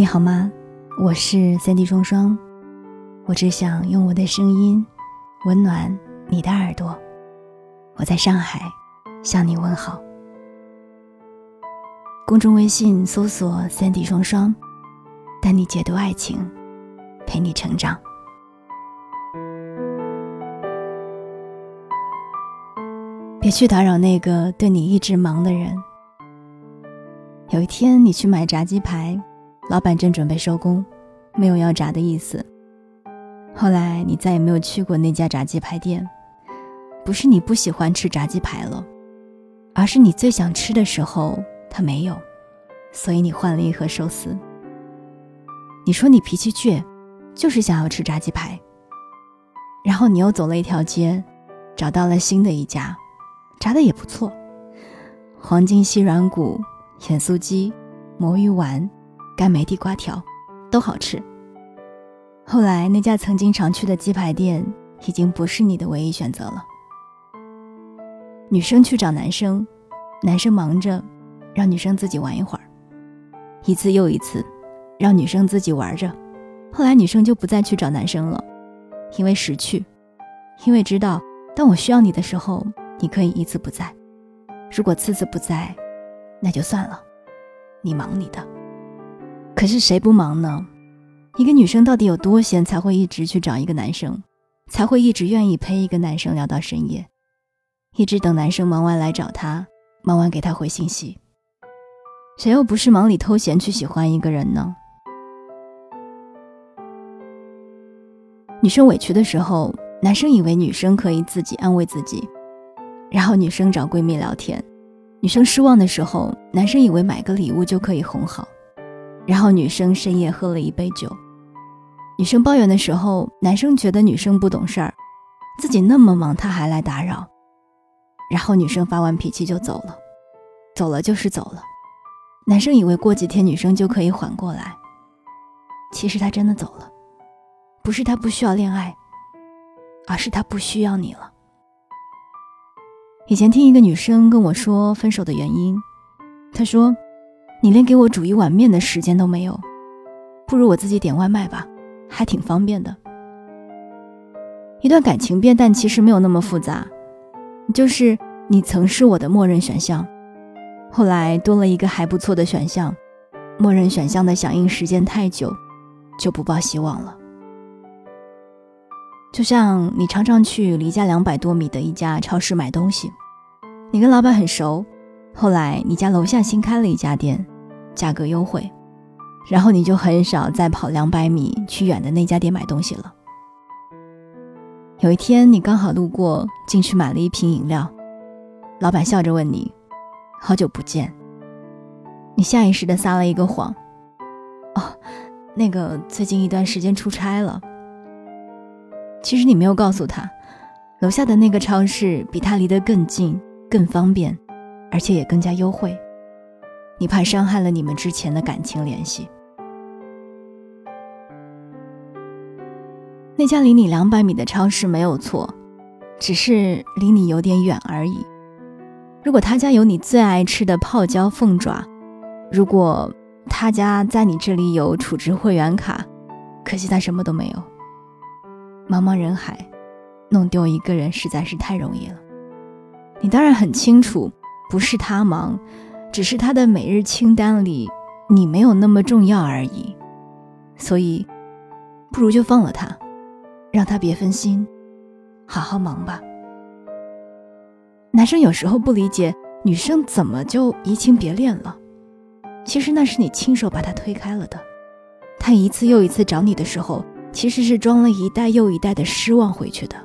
你好吗？我是三 D 双双，我只想用我的声音温暖你的耳朵。我在上海向你问好。公众微信搜索“三 D 双双”，带你解读爱情，陪你成长。别去打扰那个对你一直忙的人。有一天，你去买炸鸡排。老板正准备收工，没有要炸的意思。后来你再也没有去过那家炸鸡排店，不是你不喜欢吃炸鸡排了，而是你最想吃的时候他没有，所以你换了一盒寿司。你说你脾气倔，就是想要吃炸鸡排。然后你又走了一条街，找到了新的一家，炸的也不错，黄金西软骨、盐酥鸡、魔芋丸。干梅地瓜条，都好吃。后来那家曾经常去的鸡排店，已经不是你的唯一选择了。女生去找男生，男生忙着，让女生自己玩一会儿，一次又一次，让女生自己玩着。后来女生就不再去找男生了，因为识趣，因为知道，当我需要你的时候，你可以一次不在。如果次次不在，那就算了，你忙你的。可是谁不忙呢？一个女生到底有多闲，才会一直去找一个男生，才会一直愿意陪一个男生聊到深夜，一直等男生忙完来找她，忙完给她回信息。谁又不是忙里偷闲去喜欢一个人呢？女生委屈的时候，男生以为女生可以自己安慰自己，然后女生找闺蜜聊天；女生失望的时候，男生以为买个礼物就可以哄好。然后女生深夜喝了一杯酒，女生抱怨的时候，男生觉得女生不懂事儿，自己那么忙他还来打扰。然后女生发完脾气就走了，走了就是走了。男生以为过几天女生就可以缓过来，其实他真的走了，不是他不需要恋爱，而是他不需要你了。以前听一个女生跟我说分手的原因，她说。你连给我煮一碗面的时间都没有，不如我自己点外卖吧，还挺方便的。一段感情变淡其实没有那么复杂，就是你曾是我的默认选项，后来多了一个还不错的选项，默认选项的响应时间太久，就不抱希望了。就像你常常去离家两百多米的一家超市买东西，你跟老板很熟。后来你家楼下新开了一家店，价格优惠，然后你就很少再跑两百米去远的那家店买东西了。有一天你刚好路过，进去买了一瓶饮料，老板笑着问你：“好久不见。”你下意识的撒了一个谎：“哦，那个最近一段时间出差了。”其实你没有告诉他，楼下的那个超市比他离得更近，更方便。而且也更加优惠，你怕伤害了你们之前的感情联系。那家离你两百米的超市没有错，只是离你有点远而已。如果他家有你最爱吃的泡椒凤爪，如果他家在你这里有储值会员卡，可惜他什么都没有。茫茫人海，弄丢一个人实在是太容易了。你当然很清楚。不是他忙，只是他的每日清单里你没有那么重要而已。所以，不如就放了他，让他别分心，好好忙吧。男生有时候不理解女生怎么就移情别恋了，其实那是你亲手把他推开了的。他一次又一次找你的时候，其实是装了一代又一代的失望回去的。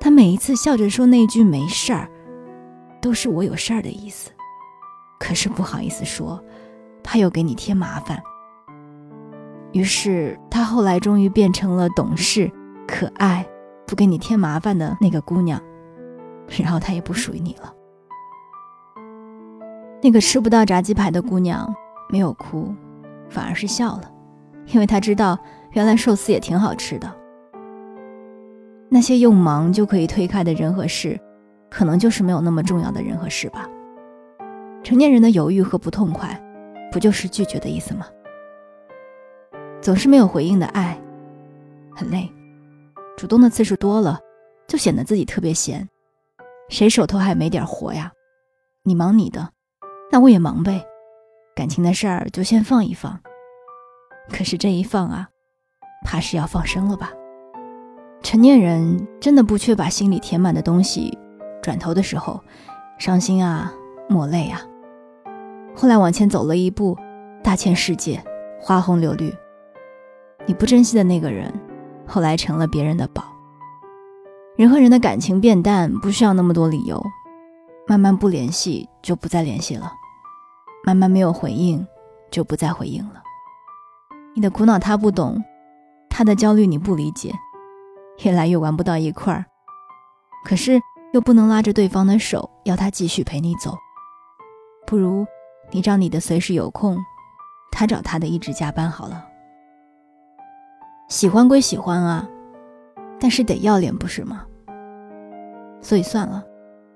他每一次笑着说那句没事儿。都是我有事儿的意思，可是不好意思说，怕又给你添麻烦。于是他后来终于变成了懂事、可爱、不给你添麻烦的那个姑娘，然后他也不属于你了。那个吃不到炸鸡排的姑娘没有哭，反而是笑了，因为她知道原来寿司也挺好吃的。那些用忙就可以推开的人和事。可能就是没有那么重要的人和事吧。成年人的犹豫和不痛快，不就是拒绝的意思吗？总是没有回应的爱，很累。主动的次数多了，就显得自己特别闲。谁手头还没点活呀？你忙你的，那我也忙呗。感情的事儿就先放一放。可是这一放啊，怕是要放生了吧？成年人真的不缺把心里填满的东西，转头的时候，伤心啊，抹泪啊。后来往前走了一步，大千世界，花红柳绿。你不珍惜的那个人，后来成了别人的宝。人和人的感情变淡，不需要那么多理由。慢慢不联系，就不再联系了；慢慢没有回应，就不再回应了。你的苦恼他不懂，他的焦虑你不理解，越来越玩不到一块儿。可是又不能拉着对方的手，要他继续陪你走。不如你找你的随时有空，他找他的一直加班好了。喜欢归喜欢啊，但是得要脸不是吗？所以算了，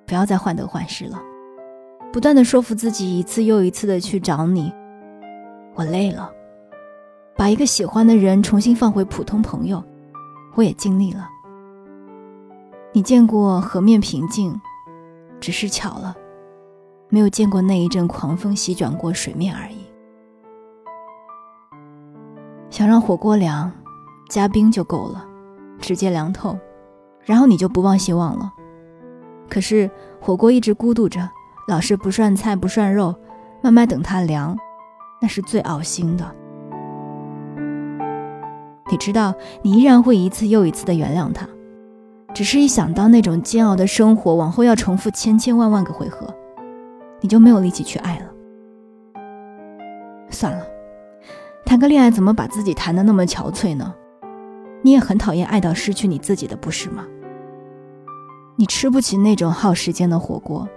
不要再患得患失了。不断的说服自己，一次又一次的去找你，我累了。把一个喜欢的人重新放回普通朋友，我也尽力了。你见过河面平静，只是巧了，没有见过那一阵狂风席卷过水面而已。想让火锅凉。加冰就够了，直接凉透，然后你就不抱希望了。可是火锅一直咕嘟着，老是不涮菜不涮肉，慢慢等它凉，那是最熬心的。你知道，你依然会一次又一次的原谅他，只是一想到那种煎熬的生活，往后要重复千千万万个回合，你就没有力气去爱了。算了，谈个恋爱怎么把自己谈得那么憔悴呢？你也很讨厌爱到失去你自己的，不是吗？你吃不起那种耗时间的火锅，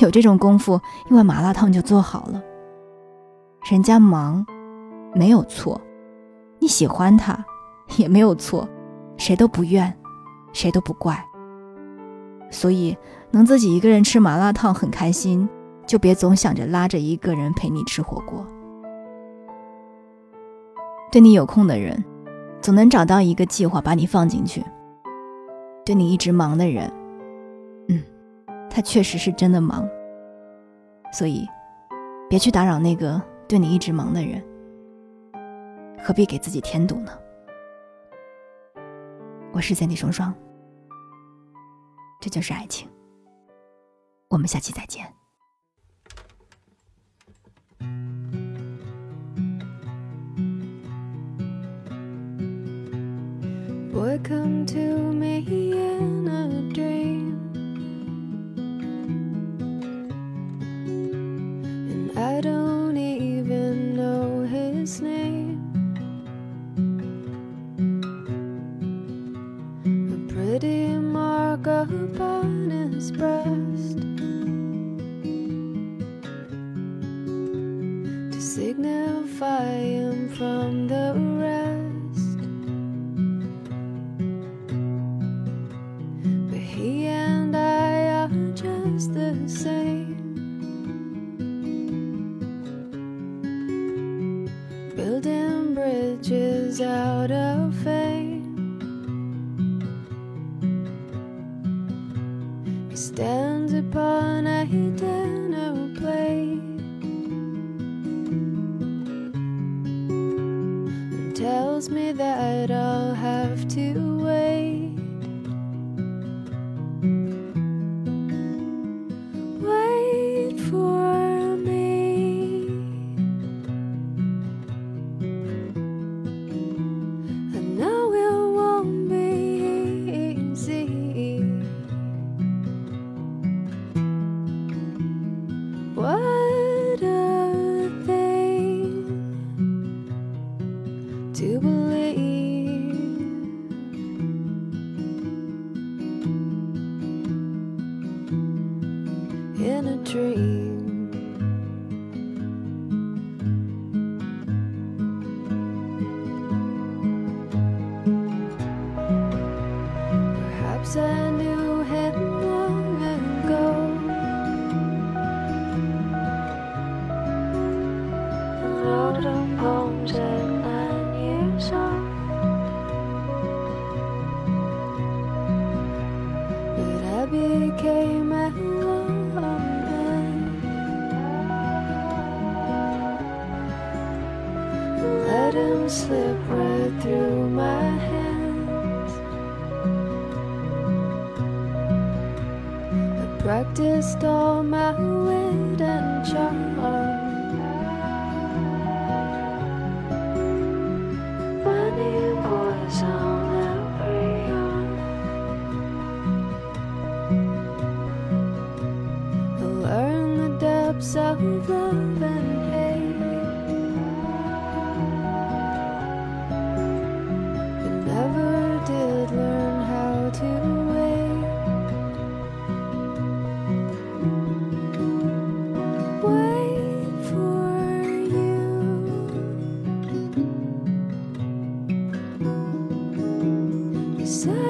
有这种功夫，一碗麻辣烫就做好了。人家忙，没有错；你喜欢他，也没有错，谁都不怨，谁都不怪。所以，能自己一个人吃麻辣烫很开心，就别总想着拉着一个人陪你吃火锅。对你有空的人。总能找到一个计划把你放进去。对你一直忙的人，嗯，他确实是真的忙。所以，别去打扰那个对你一直忙的人。何必给自己添堵呢？我是三 D 双双，这就是爱情。我们下期再见。Boy, come to me in a dream. dignify him from the rest. But he and I are just the same. Building bridges out of fame. He stands upon a. slip right through my hands. I practiced all my wit and charm. Funny boys on that rayon. I learned the depths of love and hate. side.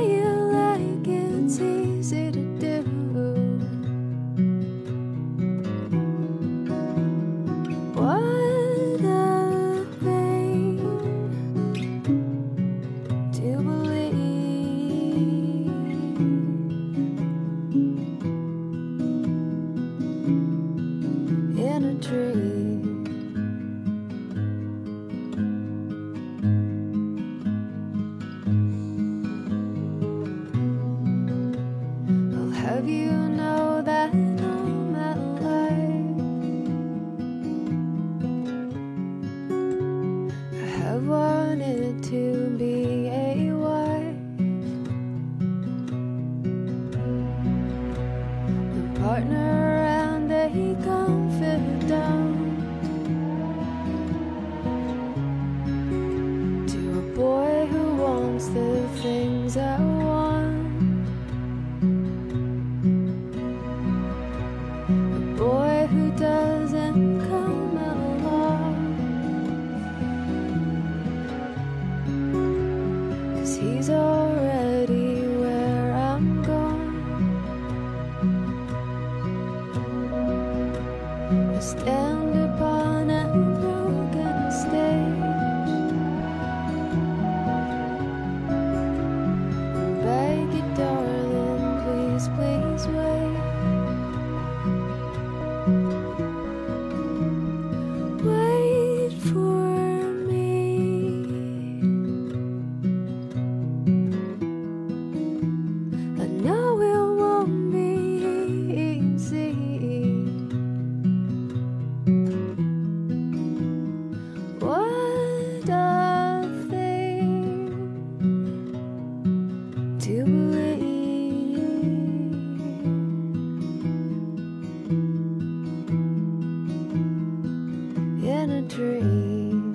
dream.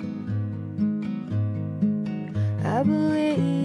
I believe.